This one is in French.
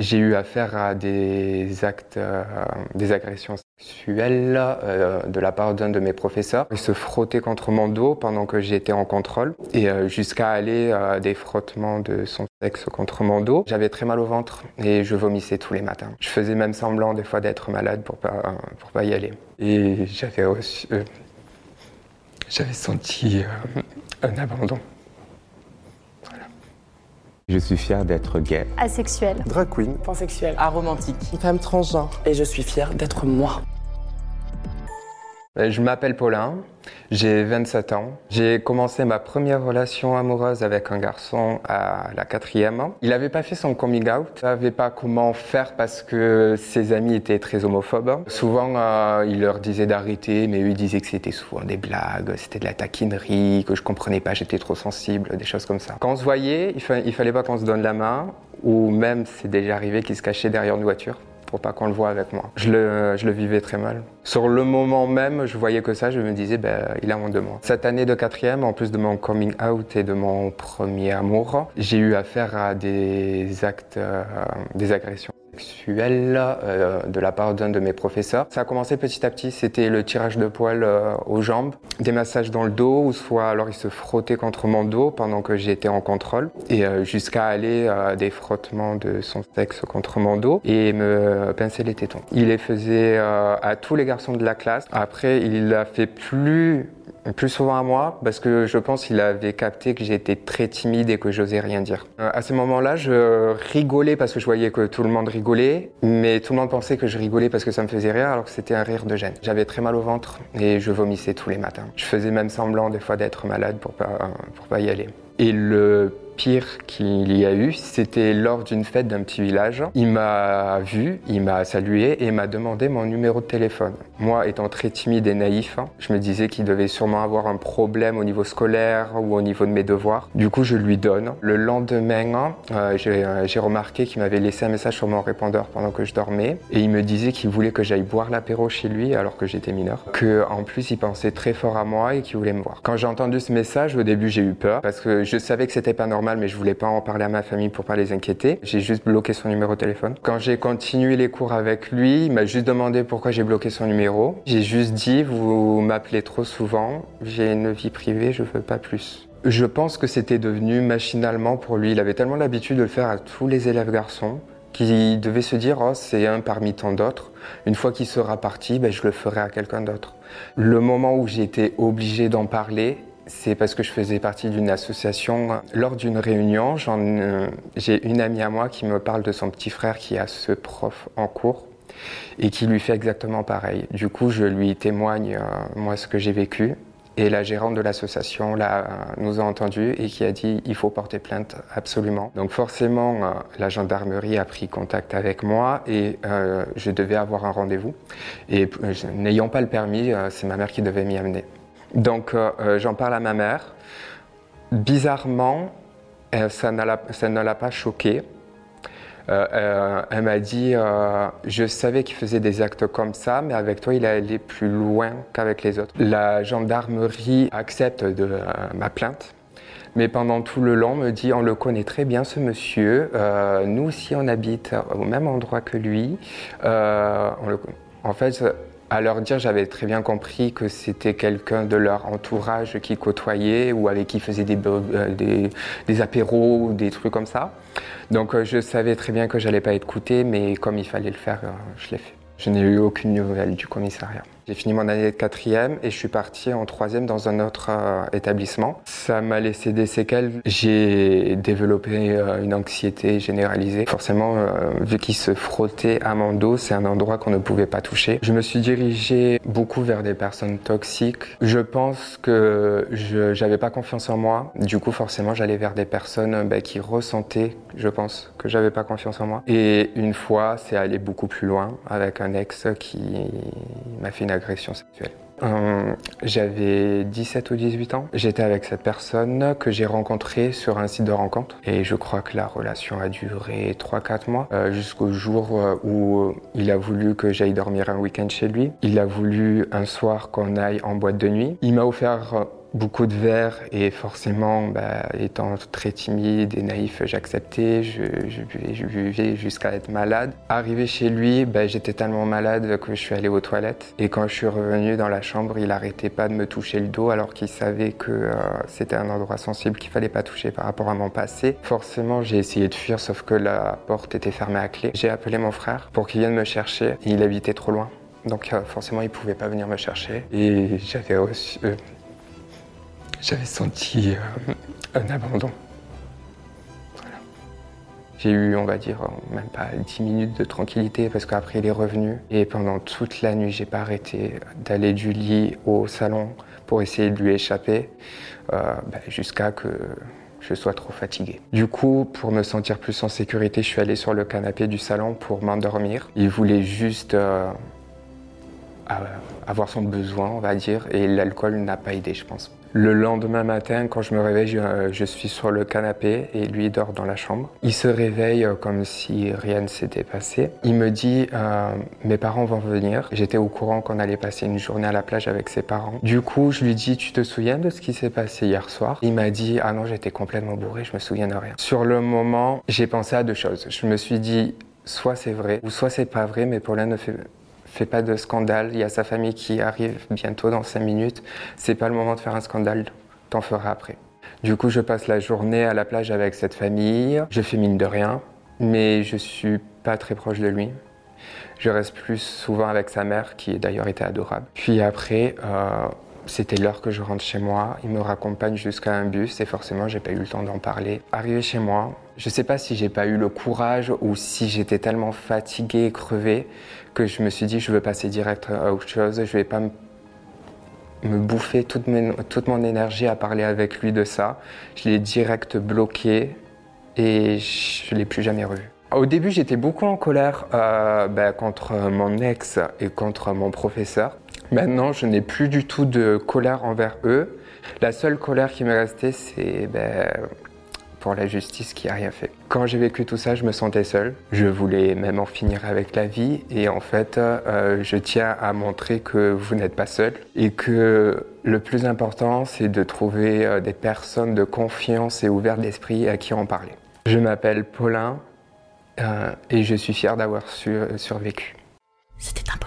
J'ai eu affaire à des actes, euh, des agressions sexuelles euh, de la part d'un de mes professeurs. Il se frottait contre mon dos pendant que j'étais en contrôle et euh, jusqu'à aller des frottements de son sexe contre mon dos. J'avais très mal au ventre et je vomissais tous les matins. Je faisais même semblant des fois d'être malade pour pas, pour pas y aller. Et j'avais j'avais senti un abandon. Je suis fier d'être gay. Asexuel. Drag queen. Pansexuel. Aromantique. Femme transgenre. Et je suis fier d'être moi. Euh, je m'appelle Paulin, j'ai 27 ans. J'ai commencé ma première relation amoureuse avec un garçon à la quatrième. Il n'avait pas fait son coming out, il savait pas comment faire parce que ses amis étaient très homophobes. Souvent, euh, il leur disait d'arrêter, mais eux disaient que c'était souvent des blagues, c'était de la taquinerie, que je comprenais pas, j'étais trop sensible, des choses comme ça. Quand on se voyait, il, fa fallait pas qu'on se donne la main, ou même c'est déjà arrivé qu'il se cachait derrière une voiture pour pas qu'on le voit avec moi. Je le, vivais très mal. Sur le moment même, je voyais que ça, je me disais, ben, il a honte de moi. Cette année de quatrième, en plus de mon coming out et de mon premier amour, j'ai eu affaire à des actes, euh, des agressions sexuelle euh, de la part d'un de mes professeurs. Ça a commencé petit à petit, c'était le tirage de poils euh, aux jambes, des massages dans le dos, ou soit alors il se frottait contre mon dos pendant que j'étais en contrôle, et jusqu'à aller à des frottements de son sexe contre mon dos et me pincer les tétons. Il les faisait à tous les garçons de la classe. Après, il l'a fait plus plus souvent à moi parce que je pense qu'il avait capté que j'étais très timide et que j'osais rien dire. Euh, à ce moment-là, je rigolais parce que je voyais que tout le monde rigolait, mais tout le monde pensait que je rigolais parce que ça me faisait rire alors que c'était un rire de gêne. J'avais très mal au ventre et je vomissais tous les matins. Je faisais même semblant des fois d'être malade pour pas, pour pas y aller. Et le pire qu'il y a eu, c'était lors d'une fête d'un petit village. Il m'a vu, il m'a salué et m'a demandé mon numéro de téléphone. Moi, étant très timide et naïf, je me disais qu'il devait sûrement avoir un problème au niveau scolaire ou au niveau de mes devoirs. Du coup, je lui donne. Le lendemain, euh, euh, j'ai remarqué qu'il m'avait laissé un message sur mon répondeur pendant que je dormais et il me disait qu'il voulait que j'aille boire l'apéro chez lui alors que j'étais mineur. Que en plus, il pensait très fort à moi et qu'il voulait me voir. Quand j'ai entendu ce message, au début, j'ai eu peur parce que je savais que c'était pas normal mais je voulais pas en parler à ma famille pour pas les inquiéter. J'ai juste bloqué son numéro de téléphone. Quand j'ai continué les cours avec lui, il m'a juste demandé pourquoi j'ai bloqué son numéro. J'ai juste dit, vous m'appelez trop souvent, j'ai une vie privée, je veux pas plus. Je pense que c'était devenu machinalement pour lui. Il avait tellement l'habitude de le faire à tous les élèves garçons qu'il devait se dire oh, c'est un parmi tant d'autres. Une fois qu'il sera parti, ben, je le ferai à quelqu'un d'autre. Le moment où j'ai été obligé d'en parler, c'est parce que je faisais partie d'une association. Lors d'une réunion, euh, j'ai une amie à moi qui me parle de son petit frère qui a ce prof en cours et qui lui fait exactement pareil. Du coup, je lui témoigne euh, moi ce que j'ai vécu et la gérante de l'association là, nous a entendu et qui a dit il faut porter plainte absolument. Donc forcément, euh, la gendarmerie a pris contact avec moi et je devais avoir un rendez-vous. Et n'ayant pas le permis, c'est ma mère qui devait m'y amener. Donc euh, euh, j'en parle à ma mère. Bizarrement, euh, ça, ne l'a pas choquée. elle m'a dit Je savais qu'il faisait des actes comme ça, mais avec toi, il allé plus loin qu'avec les autres. La gendarmerie accepte ma plainte. Mais pendant tout le long, me dit on le connaît très bien ce monsieur. nous aussi, on habite au même endroit que lui. en fait, à leur dire, j'avais très bien compris que c'était quelqu'un de leur entourage qui côtoyait ou avec qui faisait des, euh, des, apéros ou des trucs comme ça. Donc euh, je savais très bien que j'allais pas être écouté, mais comme il fallait le faire, euh, je l'ai fait. Je n'ai eu aucune nouvelle du commissariat. J'ai fini mon année de quatrième et je suis parti en troisième dans un autre euh, établissement. Ça m'a laissé des séquelles. J'ai développé euh, une anxiété généralisée. Forcément, euh, vu qu'il se frottait à mon dos, c'est un endroit qu'on ne pouvait pas toucher. Je me suis dirigé beaucoup vers des personnes toxiques. Je pense que je n'avais pas confiance en moi. Du coup, forcément, j'allais vers des personnes bah, qui ressentaient, je pense, que j'avais pas confiance en moi. Et une fois, c'est allé beaucoup plus loin avec un ex qui m'a fait une agression sexuelle. Euh, j'avais 17 ou 18 ans. J'étais avec cette personne que j'ai rencontrée sur un site de rencontre. Et je crois que la relation a duré 3-4 mois, euh, jusqu'au jour euh, où il a voulu que j'aille dormir un week-end chez lui. Il a voulu un soir qu'on aille en boîte de nuit. Il m'a offert beaucoup de verre et forcément, bah, étant très timide et naïf, j'acceptais, je, je, jusqu'à être malade. Arrivé chez lui, bah, j'étais tellement malade que je suis allé aux toilettes et quand je suis revenu dans la chambre, il arrêtait pas de me toucher le dos alors qu'il savait que euh, c'était un endroit sensible qu'il fallait pas toucher par rapport à mon passé. Forcément, j'ai essayé de fuir sauf que la porte était fermée à clé. J'ai appelé mon frère pour qu'il vienne me chercher. Il habitait trop loin. Donc euh, forcément, il pouvait pas venir me chercher. Et j'avais euh, j'avais senti euh, un abandon. J'ai eu, on va dire, même pas 10 minutes de tranquillité parce qu'après il est revenu. Et pendant toute la nuit, j'ai pas arrêté d'aller du lit au salon pour essayer de lui échapper euh, ben, jusqu'à que je sois trop fatigué. Du coup, pour me sentir plus en sécurité, je suis allé sur le canapé du salon pour m'endormir. Il voulait juste euh, avoir son besoin, on va dire, et l'alcool n'a pas aidé, je pense. Le lendemain matin, quand je me réveille, je, suis sur le canapé et lui dort dans la chambre. Il se réveille euh, comme si rien ne s'était passé. Il me dit euh, Mes parents vont venir. J'étais au courant qu'on allait passer une journée à la plage avec ses parents. Du coup, je lui dis Tu te souviens de ce qui s'est passé hier soir? Il m'a dit Ah non, j'étais complètement bourré, je me souviens de rien. Sur le moment, j'ai pensé à deux choses. Je me suis dit Soit c'est vrai, ou soit c'est pas vrai, mais Paulin ne fait fais pas de scandale. Il y a sa famille qui arrive bientôt dans 5 minutes. C'est pas le moment de faire un scandale. T'en feras après. Du coup, je passe la journée à la plage avec cette famille. Je fais mine de rien, mais je suis pas très proche de lui. Je reste plus souvent avec sa mère, qui d'ailleurs était adorable. Puis après, euh, c'était l'heure que je rentre chez moi. Il me raccompagne jusqu'à un bus et forcément, j'ai pas eu le temps d'en parler. Arrivé chez moi, je sais pas si j'ai pas eu le courage ou si j'étais tellement fatigué et crevé que je me suis dit je veux passer direct à autre chose. Je vais pas me, bouffer toute, toute mon énergie à parler avec lui de ça. Je l'ai direct bloqué et je l'ai plus jamais revu. Au début, j'étais beaucoup en colère euh, ben, contre mon ex et contre mon professeur. Maintenant, je n'ai plus du tout de colère envers eux. La seule colère qui m'est restée, c'est ben, pour la justice qui a rien fait. Quand j'ai vécu tout ça, je me sentais seul. Je voulais même en finir avec la vie. Et en fait, euh, je tiens à montrer que vous n'êtes pas seul et que le plus important, c'est de trouver euh, des personnes de confiance et ouvertes d'esprit à qui en parler. Je m'appelle Paulin euh, et je suis fier d'avoir survécu. C'était un